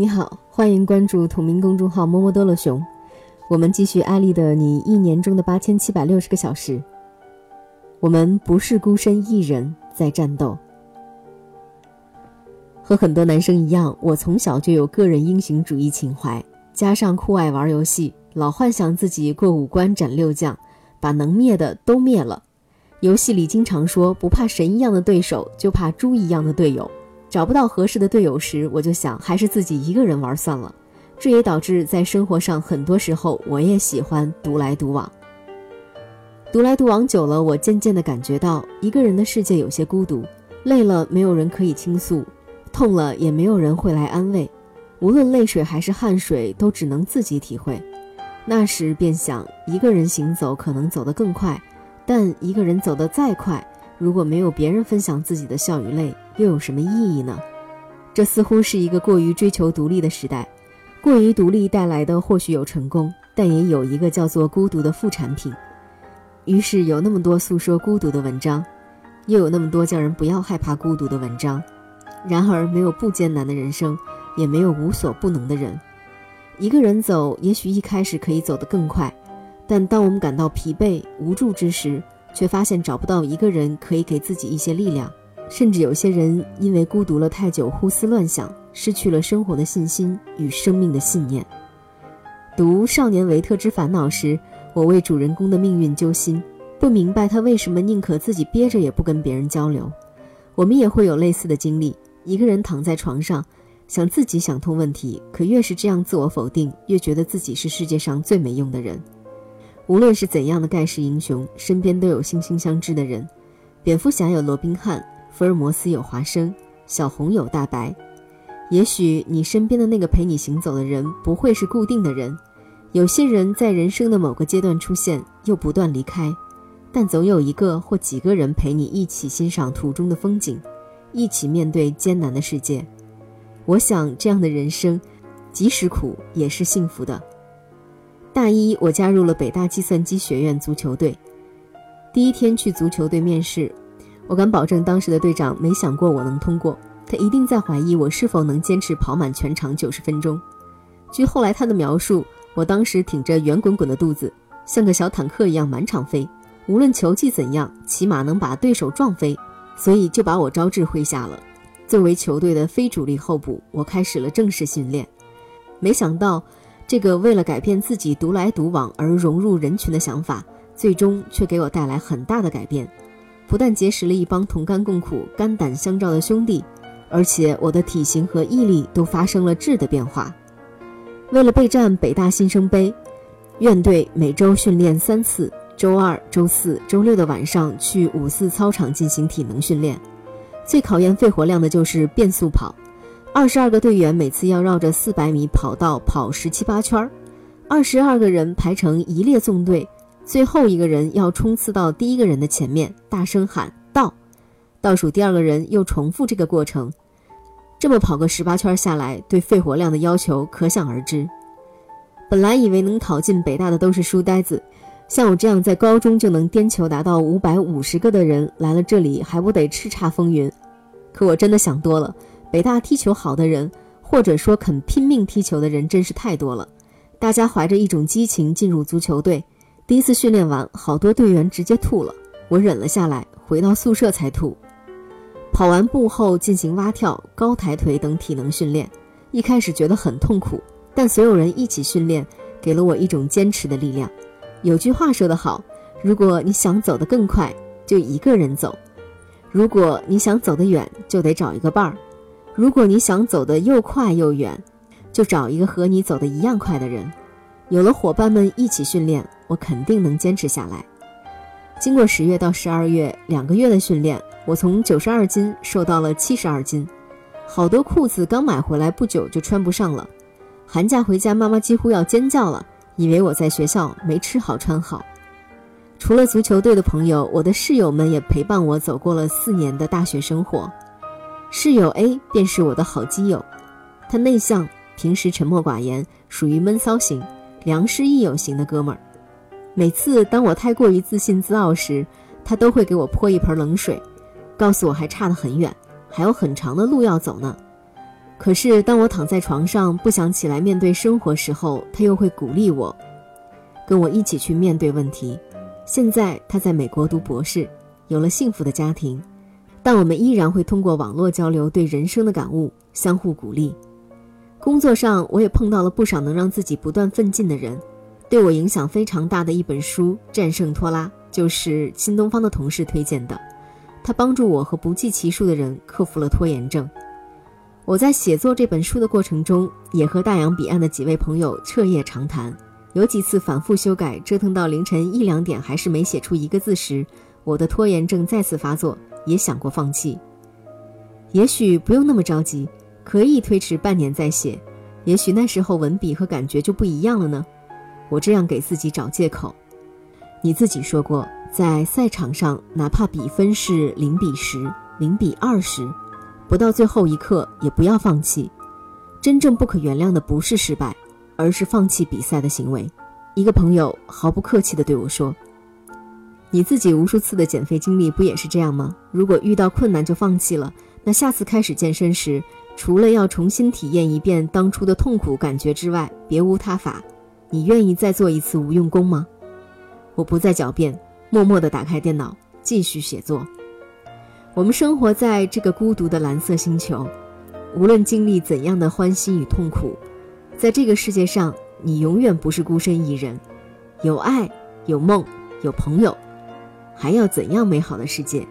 你好，欢迎关注同名公众号“摸摸多乐熊”，我们继续艾丽的你一年中的八千七百六十个小时。我们不是孤身一人在战斗。和很多男生一样，我从小就有个人英雄主义情怀，加上酷爱玩游戏，老幻想自己过五关斩六将，把能灭的都灭了。游戏里经常说，不怕神一样的对手，就怕猪一样的队友。找不到合适的队友时，我就想还是自己一个人玩算了。这也导致在生活上很多时候我也喜欢独来独往。独来独往久了，我渐渐地感觉到一个人的世界有些孤独，累了没有人可以倾诉，痛了也没有人会来安慰，无论泪水还是汗水都只能自己体会。那时便想，一个人行走可能走得更快，但一个人走得再快。如果没有别人分享自己的笑与泪，又有什么意义呢？这似乎是一个过于追求独立的时代，过于独立带来的或许有成功，但也有一个叫做孤独的副产品。于是有那么多诉说孤独的文章，又有那么多叫人不要害怕孤独的文章。然而，没有不艰难的人生，也没有无所不能的人。一个人走，也许一开始可以走得更快，但当我们感到疲惫无助之时，却发现找不到一个人可以给自己一些力量，甚至有些人因为孤独了太久，胡思乱想，失去了生活的信心与生命的信念。读《少年维特之烦恼》时，我为主人公的命运揪心，不明白他为什么宁可自己憋着也不跟别人交流。我们也会有类似的经历：一个人躺在床上，想自己想通问题，可越是这样自我否定，越觉得自己是世界上最没用的人。无论是怎样的盖世英雄，身边都有惺惺相知的人。蝙蝠侠有罗宾汉，福尔摩斯有华生，小红有大白。也许你身边的那个陪你行走的人不会是固定的人，有些人在人生的某个阶段出现，又不断离开，但总有一个或几个人陪你一起欣赏途中的风景，一起面对艰难的世界。我想这样的人生，即使苦也是幸福的。大一，我加入了北大计算机学院足球队。第一天去足球队面试，我敢保证当时的队长没想过我能通过，他一定在怀疑我是否能坚持跑满全场九十分钟。据后来他的描述，我当时挺着圆滚滚的肚子，像个小坦克一样满场飞，无论球技怎样，起码能把对手撞飞，所以就把我招至麾下了。作为球队的非主力候补，我开始了正式训练。没想到。这个为了改变自己独来独往而融入人群的想法，最终却给我带来很大的改变。不但结识了一帮同甘共苦、肝胆相照的兄弟，而且我的体型和毅力都发生了质的变化。为了备战北大新生杯，院队每周训练三次，周二、周四周六的晚上去五四操场进行体能训练。最考验肺活量的就是变速跑。二十二个队员每次要绕着四百米跑道跑十七八圈儿，二十二个人排成一列纵队，最后一个人要冲刺到第一个人的前面，大声喊到，倒数第二个人又重复这个过程，这么跑个十八圈下来，对肺活量的要求可想而知。本来以为能考进北大的都是书呆子，像我这样在高中就能颠球达到五百五十个的人，来了这里还不得叱咤风云？可我真的想多了。北大踢球好的人，或者说肯拼命踢球的人，真是太多了。大家怀着一种激情进入足球队，第一次训练完，好多队员直接吐了，我忍了下来，回到宿舍才吐。跑完步后进行蛙跳、高抬腿等体能训练，一开始觉得很痛苦，但所有人一起训练，给了我一种坚持的力量。有句话说得好，如果你想走得更快，就一个人走；如果你想走得远，就得找一个伴儿。如果你想走得又快又远，就找一个和你走得一样快的人。有了伙伴们一起训练，我肯定能坚持下来。经过十月到十二月两个月的训练，我从九十二斤瘦到了七十二斤。好多裤子刚买回来不久就穿不上了。寒假回家，妈妈几乎要尖叫了，以为我在学校没吃好穿好。除了足球队的朋友，我的室友们也陪伴我走过了四年的大学生活。室友 A 便是我的好基友，他内向，平时沉默寡言，属于闷骚型、良师益友型的哥们儿。每次当我太过于自信自傲时，他都会给我泼一盆冷水，告诉我还差得很远，还有很长的路要走呢。可是当我躺在床上不想起来面对生活时候，他又会鼓励我，跟我一起去面对问题。现在他在美国读博士，有了幸福的家庭，但我们依然会通过网络交流对人生的感悟，相互鼓励。工作上我也碰到了不少能让自己不断奋进的人，对我影响非常大的一本书《战胜拖拉》，就是新东方的同事推荐的，他帮助我和不计其数的人克服了拖延症。我在写作这本书的过程中，也和大洋彼岸的几位朋友彻夜长谈。有几次反复修改，折腾到凌晨一两点还是没写出一个字时，我的拖延症再次发作，也想过放弃。也许不用那么着急，可以推迟半年再写，也许那时候文笔和感觉就不一样了呢。我这样给自己找借口。你自己说过，在赛场上，哪怕比分是零比十、零比二十，不到最后一刻也不要放弃。真正不可原谅的不是失败。而是放弃比赛的行为。一个朋友毫不客气地对我说：“你自己无数次的减肥经历不也是这样吗？如果遇到困难就放弃了，那下次开始健身时，除了要重新体验一遍当初的痛苦感觉之外，别无他法。你愿意再做一次无用功吗？”我不再狡辩，默默地打开电脑，继续写作。我们生活在这个孤独的蓝色星球，无论经历怎样的欢喜与痛苦。在这个世界上，你永远不是孤身一人，有爱，有梦，有朋友，还要怎样美好的世界？